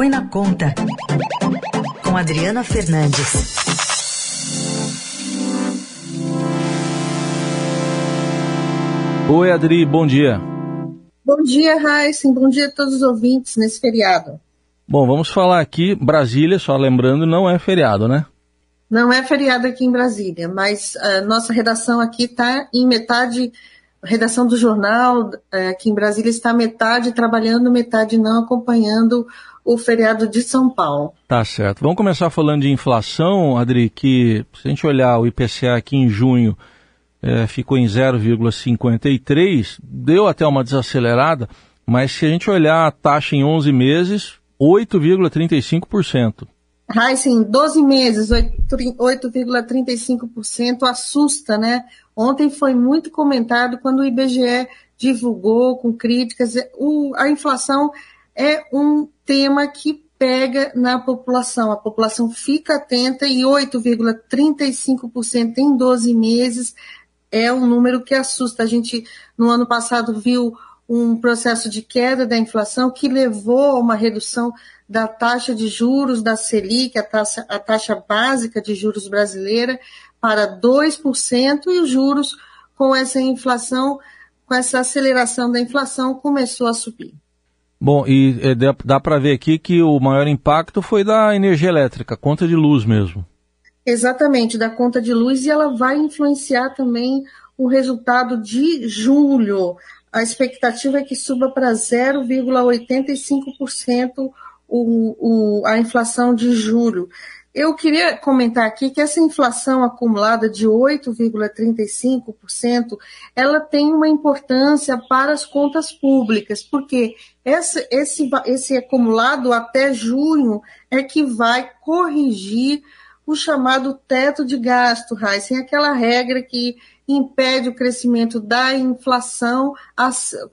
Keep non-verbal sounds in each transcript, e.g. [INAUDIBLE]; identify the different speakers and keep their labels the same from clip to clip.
Speaker 1: Põe na Conta, com Adriana Fernandes.
Speaker 2: Oi, Adri, bom dia.
Speaker 3: Bom dia, Raíssen. Bom dia a todos os ouvintes nesse feriado.
Speaker 2: Bom, vamos falar aqui, Brasília, só lembrando, não é feriado, né?
Speaker 3: Não é feriado aqui em Brasília, mas a nossa redação aqui está em metade, a redação do jornal é, aqui em Brasília está metade trabalhando, metade não acompanhando o feriado de São Paulo.
Speaker 2: Tá certo. Vamos começar falando de inflação, Adri, que se a gente olhar o IPCA aqui em junho, é, ficou em 0,53, deu até uma desacelerada, mas se a gente olhar a taxa em 11 meses, 8,35%.
Speaker 3: Heisen, 12 meses, 8,35% assusta, né? Ontem foi muito comentado quando o IBGE divulgou com críticas. O, a inflação é um tema que pega na população. A população fica atenta e 8,35% em 12 meses é um número que assusta. A gente, no ano passado, viu um processo de queda da inflação que levou a uma redução da taxa de juros da Selic, a taxa, a taxa básica de juros brasileira, para 2%, e os juros com essa inflação, com essa aceleração da inflação, começou a subir.
Speaker 2: Bom, e é, dá para ver aqui que o maior impacto foi da energia elétrica, conta de luz mesmo.
Speaker 3: Exatamente, da conta de luz, e ela vai influenciar também o resultado de julho. A expectativa é que suba para 0,85% o, o, a inflação de julho. Eu queria comentar aqui que essa inflação acumulada de 8,35%, ela tem uma importância para as contas públicas, porque esse, esse, esse acumulado até junho é que vai corrigir o chamado teto de gasto, Heisen, aquela regra que impede o crescimento da inflação,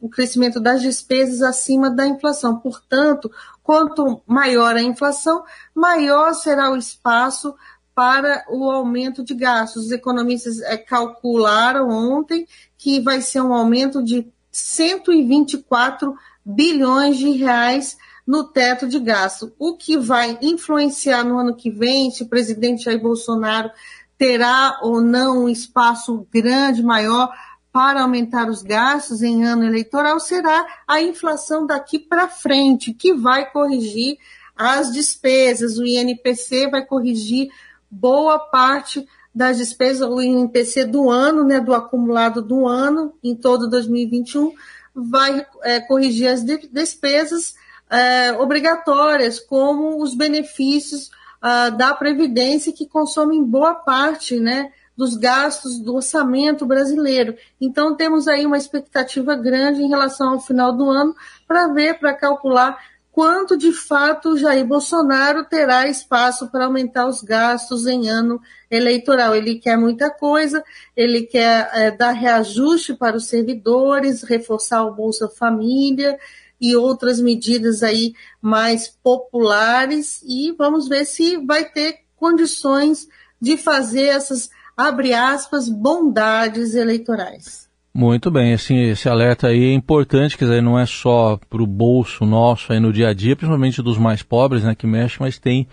Speaker 3: o crescimento das despesas acima da inflação. Portanto, quanto maior a inflação, maior será o espaço para o aumento de gastos. Os economistas é, calcularam ontem que vai ser um aumento de 124 bilhões de reais no teto de gasto, o que vai influenciar no ano que vem se o presidente Jair Bolsonaro terá ou não um espaço grande, maior para aumentar os gastos em ano eleitoral será a inflação daqui para frente, que vai corrigir as despesas. O INPC vai corrigir boa parte das despesas, o INPC do ano, né, do acumulado do ano, em todo 2021, vai é, corrigir as despesas é, obrigatórias, como os benefícios ah, da Previdência, que consomem boa parte né, dos gastos do orçamento brasileiro. Então, temos aí uma expectativa grande em relação ao final do ano para ver, para calcular quanto de fato Jair Bolsonaro terá espaço para aumentar os gastos em ano eleitoral. Ele quer muita coisa, ele quer é, dar reajuste para os servidores, reforçar o Bolsa Família, e outras medidas aí mais populares e vamos ver se vai ter condições de fazer essas, abre aspas, bondades eleitorais.
Speaker 2: Muito bem, assim, esse alerta aí é importante, quer dizer, não é só para o bolso nosso aí no dia a dia, principalmente dos mais pobres, né, que mexe, mas tem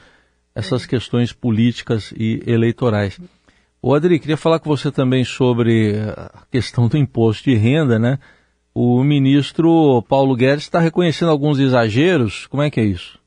Speaker 2: essas questões políticas e eleitorais. O Adri, queria falar com você também sobre a questão do imposto de renda, né? O ministro Paulo Guedes está reconhecendo alguns exageros. Como é que é isso?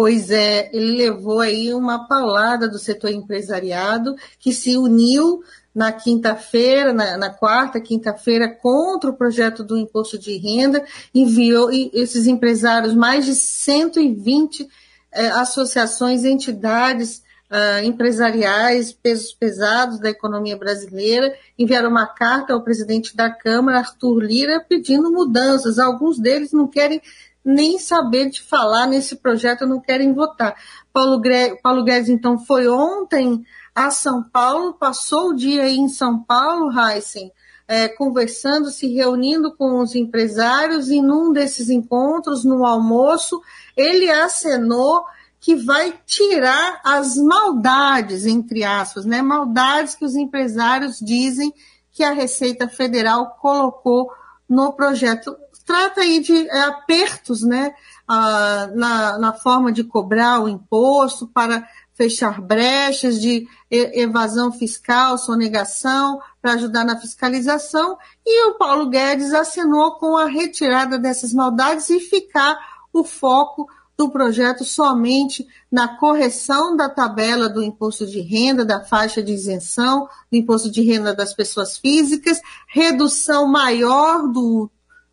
Speaker 3: Pois é, ele levou aí uma paulada do setor empresariado que se uniu na quinta-feira, na, na, quarta, quinta-feira, contra o projeto do imposto de renda, enviou esses empresários, mais de 120 eh, associações, entidades uh, empresariais, pesos pesados da economia brasileira, enviaram uma carta ao presidente da Câmara, Arthur Lira, pedindo mudanças. Alguns deles não querem nem saber de falar nesse projeto, não querem votar. Paulo, Paulo Guedes, então, foi ontem a São Paulo, passou o dia aí em São Paulo, Heisen, é, conversando, se reunindo com os empresários, e num desses encontros, no almoço, ele acenou que vai tirar as maldades, entre aspas, né? Maldades que os empresários dizem que a Receita Federal colocou no projeto. Trata aí de é, apertos né, na, na forma de cobrar o imposto para fechar brechas de evasão fiscal, sonegação, para ajudar na fiscalização, e o Paulo Guedes acenou com a retirada dessas maldades e ficar o foco do projeto somente na correção da tabela do imposto de renda, da faixa de isenção, do imposto de renda das pessoas físicas, redução maior do,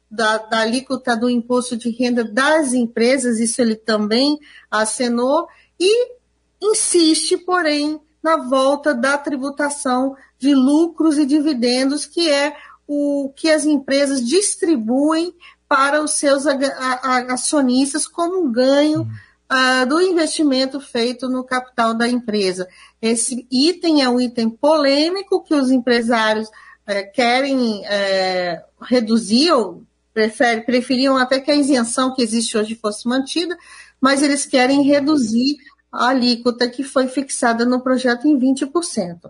Speaker 3: da, da alíquota do imposto de renda das empresas, isso ele também acenou, e insiste, porém, na volta da tributação de lucros e dividendos, que é o que as empresas distribuem para os seus acionistas como um ganho uh, do investimento feito no capital da empresa. Esse item é um item polêmico que os empresários uh, querem uh, reduzir, ou prefere, preferiam até que a isenção que existe hoje fosse mantida, mas eles querem reduzir a alíquota que foi fixada no projeto em 20%.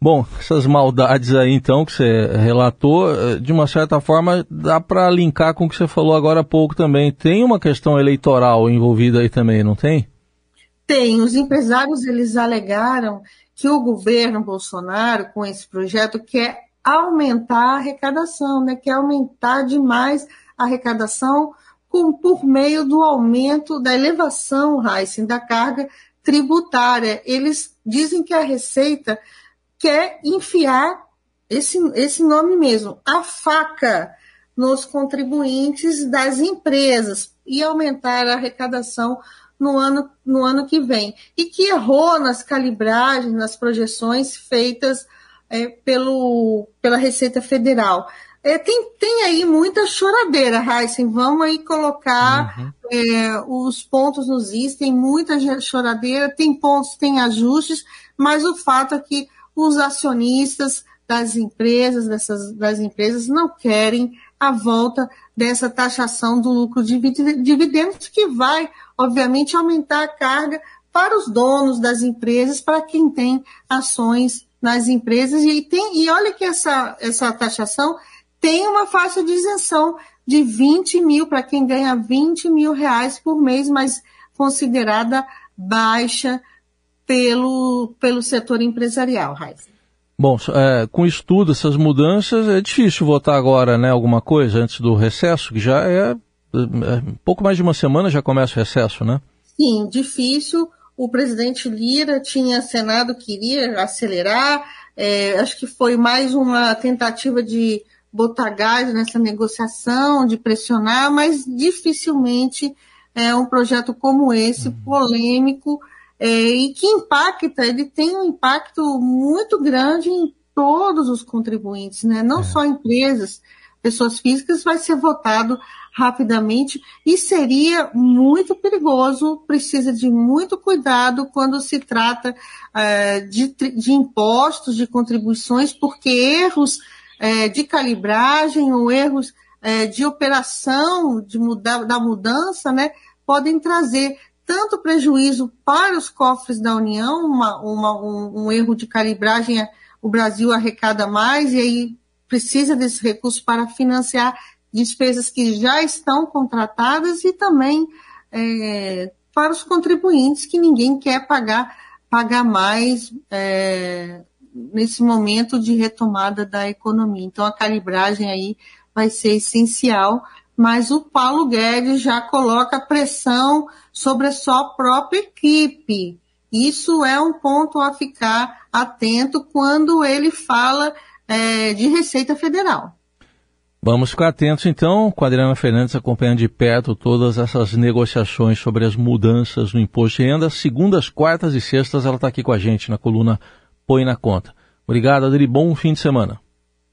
Speaker 2: Bom, essas maldades aí então que você relatou, eh, de uma certa forma dá para linkar com o que você falou agora há pouco também. Tem uma questão eleitoral envolvida aí também, não tem?
Speaker 3: Tem. Os empresários eles alegaram que o governo Bolsonaro com esse projeto quer aumentar a arrecadação, né? Quer aumentar demais a arrecadação com, por meio do aumento da elevação, Heisen, da carga tributária. Eles dizem que a receita quer enfiar esse, esse nome mesmo, a faca nos contribuintes das empresas e aumentar a arrecadação no ano, no ano que vem. E que errou nas calibragens, nas projeções feitas é, pelo, pela Receita Federal. É, tem, tem aí muita choradeira, Heisen. Vamos aí colocar uhum. é, os pontos nos is, tem muita choradeira, tem pontos, tem ajustes, mas o fato é que os acionistas das empresas, dessas, das empresas não querem a volta dessa taxação do lucro de dividendos, que vai, obviamente, aumentar a carga para os donos das empresas, para quem tem ações nas empresas. E, tem, e olha que essa, essa taxação tem uma faixa de isenção de 20 mil, para quem ganha 20 mil reais por mês, mas considerada baixa pelo, pelo setor empresarial, Raiz.
Speaker 2: Bom, é, com estudo, essas mudanças, é difícil votar agora, né, alguma coisa antes do recesso, que já é, é pouco mais de uma semana já começa o recesso, né?
Speaker 3: Sim, difícil. O presidente Lira tinha Senado queria acelerar, é, acho que foi mais uma tentativa de botar gás nessa negociação, de pressionar, mas dificilmente é um projeto como esse, uhum. polêmico, é, e que impacta, ele tem um impacto muito grande em todos os contribuintes, né? não é. só empresas, pessoas físicas, vai ser votado rapidamente e seria muito perigoso, precisa de muito cuidado quando se trata é, de, de, impostos, de contribuições, porque erros é, de calibragem ou erros é, de operação de da mudança né, podem trazer tanto prejuízo para os cofres da União, uma, uma, um, um, erro de calibragem, o Brasil arrecada mais e aí precisa desse recurso para financiar despesas que já estão contratadas e também é, para os contribuintes que ninguém quer pagar, pagar mais é, nesse momento de retomada da economia. Então a calibragem aí vai ser essencial mas o Paulo Guedes já coloca pressão sobre a sua própria equipe. Isso é um ponto a ficar atento quando ele fala é, de Receita Federal.
Speaker 2: Vamos ficar atentos então com a Adriana Fernandes acompanhando de perto todas essas negociações sobre as mudanças no imposto de renda. Segundas, quartas e sextas ela está aqui com a gente na coluna Põe na Conta. Obrigado, Adri. Bom fim de semana.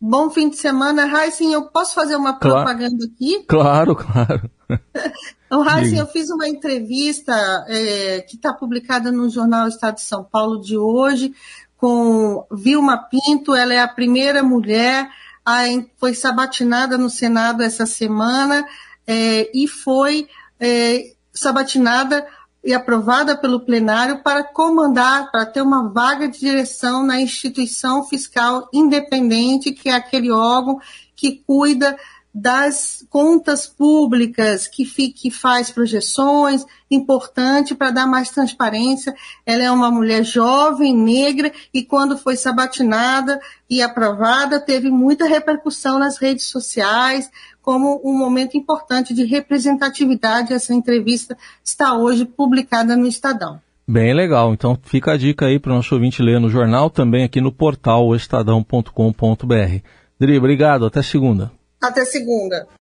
Speaker 3: Bom fim de semana. Heisen, eu posso fazer uma propaganda aqui?
Speaker 2: Claro, claro. [LAUGHS]
Speaker 3: Heisen, eu fiz uma entrevista é, que está publicada no Jornal Estado de São Paulo de hoje com Vilma Pinto. Ela é a primeira mulher, a, foi sabatinada no Senado essa semana é, e foi é, sabatinada e aprovada pelo plenário para comandar, para ter uma vaga de direção na instituição fiscal independente, que é aquele órgão que cuida das contas públicas, que, que faz projeções, importante para dar mais transparência. Ela é uma mulher jovem, negra, e quando foi sabatinada e aprovada, teve muita repercussão nas redes sociais, como um momento importante de representatividade. Essa entrevista está hoje publicada no Estadão.
Speaker 2: Bem legal. Então fica a dica aí para o nosso ouvinte ler no jornal, também aqui no portal estadão.com.br. Dri, obrigado. Até segunda.
Speaker 3: Até segunda.